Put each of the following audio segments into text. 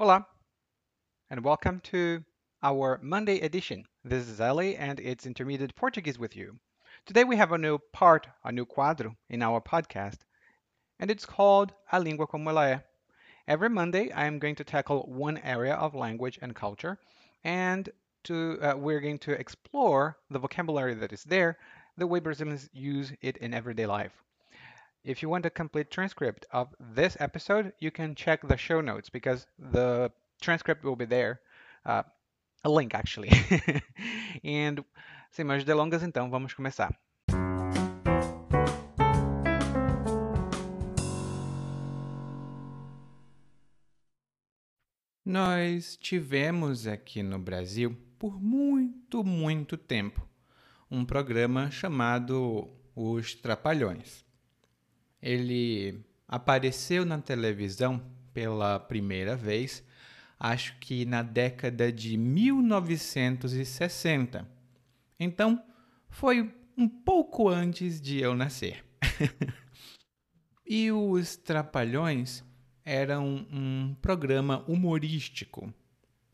Hola, and welcome to our Monday edition. This is Ellie, and it's Intermediate Portuguese with you. Today we have a new part, a new quadro in our podcast, and it's called A Língua Como Ela É. Every Monday, I am going to tackle one area of language and culture, and to, uh, we're going to explore the vocabulary that is there, the way Brazilians use it in everyday life. If you want a complete transcript of this episode, you can check the show notes because the transcript will be there. Uh, a link, actually. and sem mais delongas, então, vamos começar. Nós tivemos aqui no Brasil, por muito, muito tempo, um programa chamado Os Trapalhões. Ele apareceu na televisão pela primeira vez, acho que na década de 1960. Então, foi um pouco antes de eu nascer. e os Trapalhões eram um programa humorístico,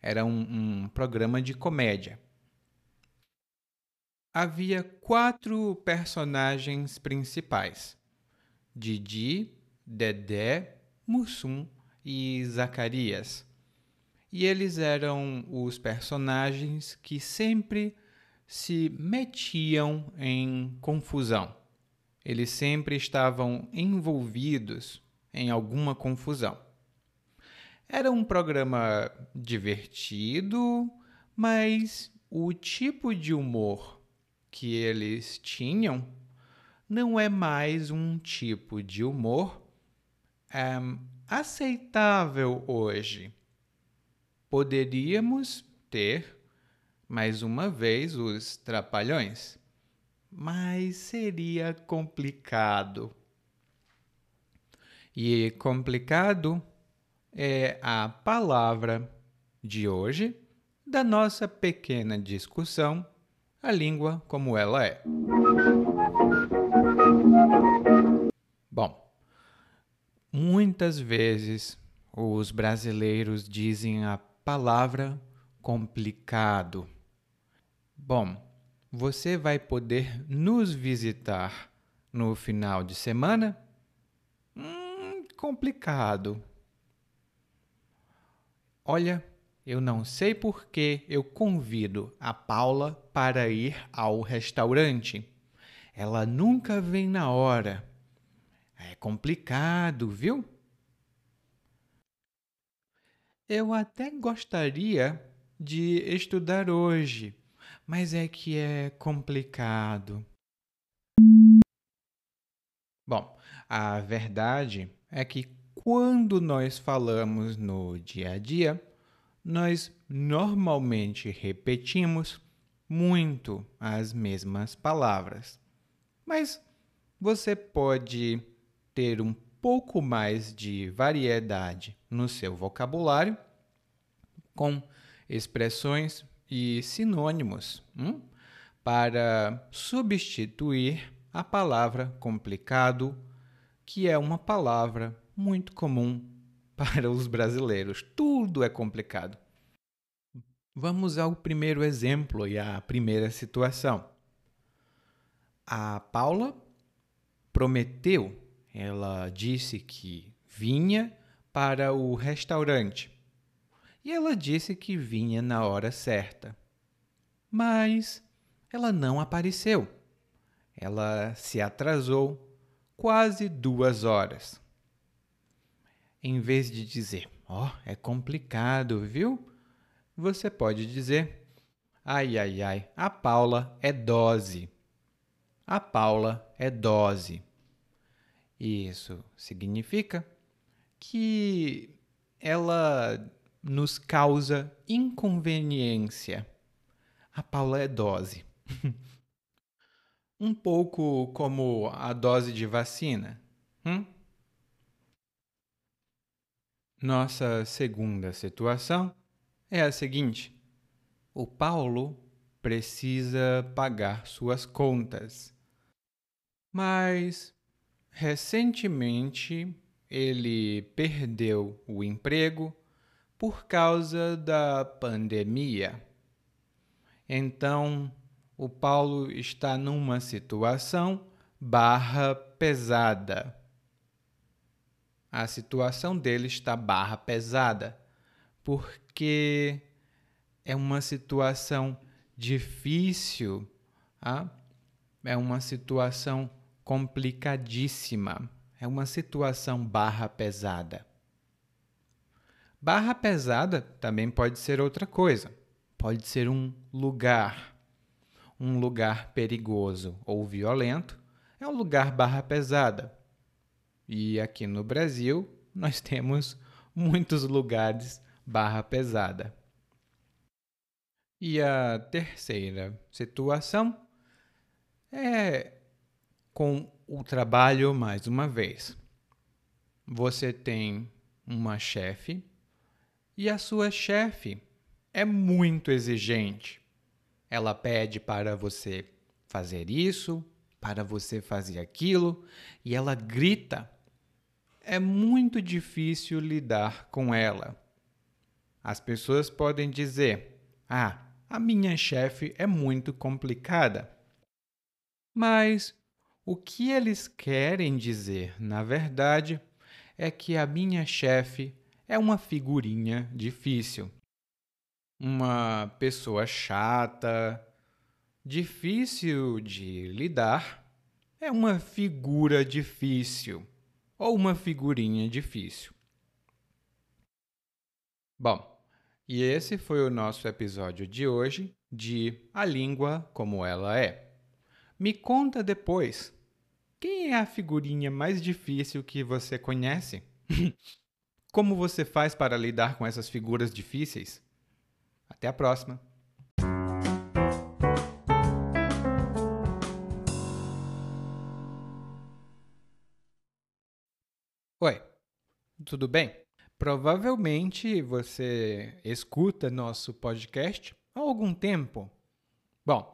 era um, um programa de comédia. Havia quatro personagens principais Didi, Dedé, Mussum e Zacarias. E eles eram os personagens que sempre se metiam em confusão. Eles sempre estavam envolvidos em alguma confusão. Era um programa divertido, mas o tipo de humor que eles tinham não é mais um tipo de humor um, aceitável hoje. Poderíamos ter, mais uma vez, os trapalhões, mas seria complicado. E complicado é a palavra de hoje da nossa pequena discussão, a língua como ela é. Bom, muitas vezes os brasileiros dizem a palavra complicado. Bom, você vai poder nos visitar no final de semana? Hum, complicado. Olha, eu não sei por que eu convido a Paula para ir ao restaurante. Ela nunca vem na hora. É complicado, viu? Eu até gostaria de estudar hoje, mas é que é complicado. Bom, a verdade é que quando nós falamos no dia a dia, nós normalmente repetimos muito as mesmas palavras mas você pode ter um pouco mais de variedade no seu vocabulário com expressões e sinônimos hum, para substituir a palavra complicado, que é uma palavra muito comum para os brasileiros. Tudo é complicado. Vamos ao primeiro exemplo e à primeira situação a Paula prometeu, ela disse que vinha para o restaurante. E ela disse que vinha na hora certa. Mas ela não apareceu. Ela se atrasou quase duas horas. Em vez de dizer, ó, oh, é complicado, viu? Você pode dizer, ai, ai, ai, a Paula é dose. A Paula é dose. Isso significa que ela nos causa inconveniência. A Paula é dose. um pouco como a dose de vacina. Hum? Nossa segunda situação é a seguinte: o Paulo precisa pagar suas contas mas recentemente ele perdeu o emprego por causa da pandemia. Então, o Paulo está numa situação barra pesada. A situação dele está barra pesada, porque é uma situação difícil, ah? é uma situação complicadíssima, é uma situação barra pesada. Barra pesada também pode ser outra coisa. Pode ser um lugar, um lugar perigoso ou violento, é um lugar barra pesada. E aqui no Brasil nós temos muitos lugares barra pesada. E a terceira situação é com o trabalho mais uma vez. Você tem uma chefe e a sua chefe é muito exigente. Ela pede para você fazer isso, para você fazer aquilo, e ela grita. É muito difícil lidar com ela. As pessoas podem dizer: Ah, a minha chefe é muito complicada. Mas o que eles querem dizer, na verdade, é que a minha chefe é uma figurinha difícil. Uma pessoa chata, difícil de lidar, é uma figura difícil ou uma figurinha difícil. Bom, e esse foi o nosso episódio de hoje de A Língua Como Ela É. Me conta depois, quem é a figurinha mais difícil que você conhece? Como você faz para lidar com essas figuras difíceis? Até a próxima! Oi, tudo bem? Provavelmente você escuta nosso podcast há algum tempo. Bom,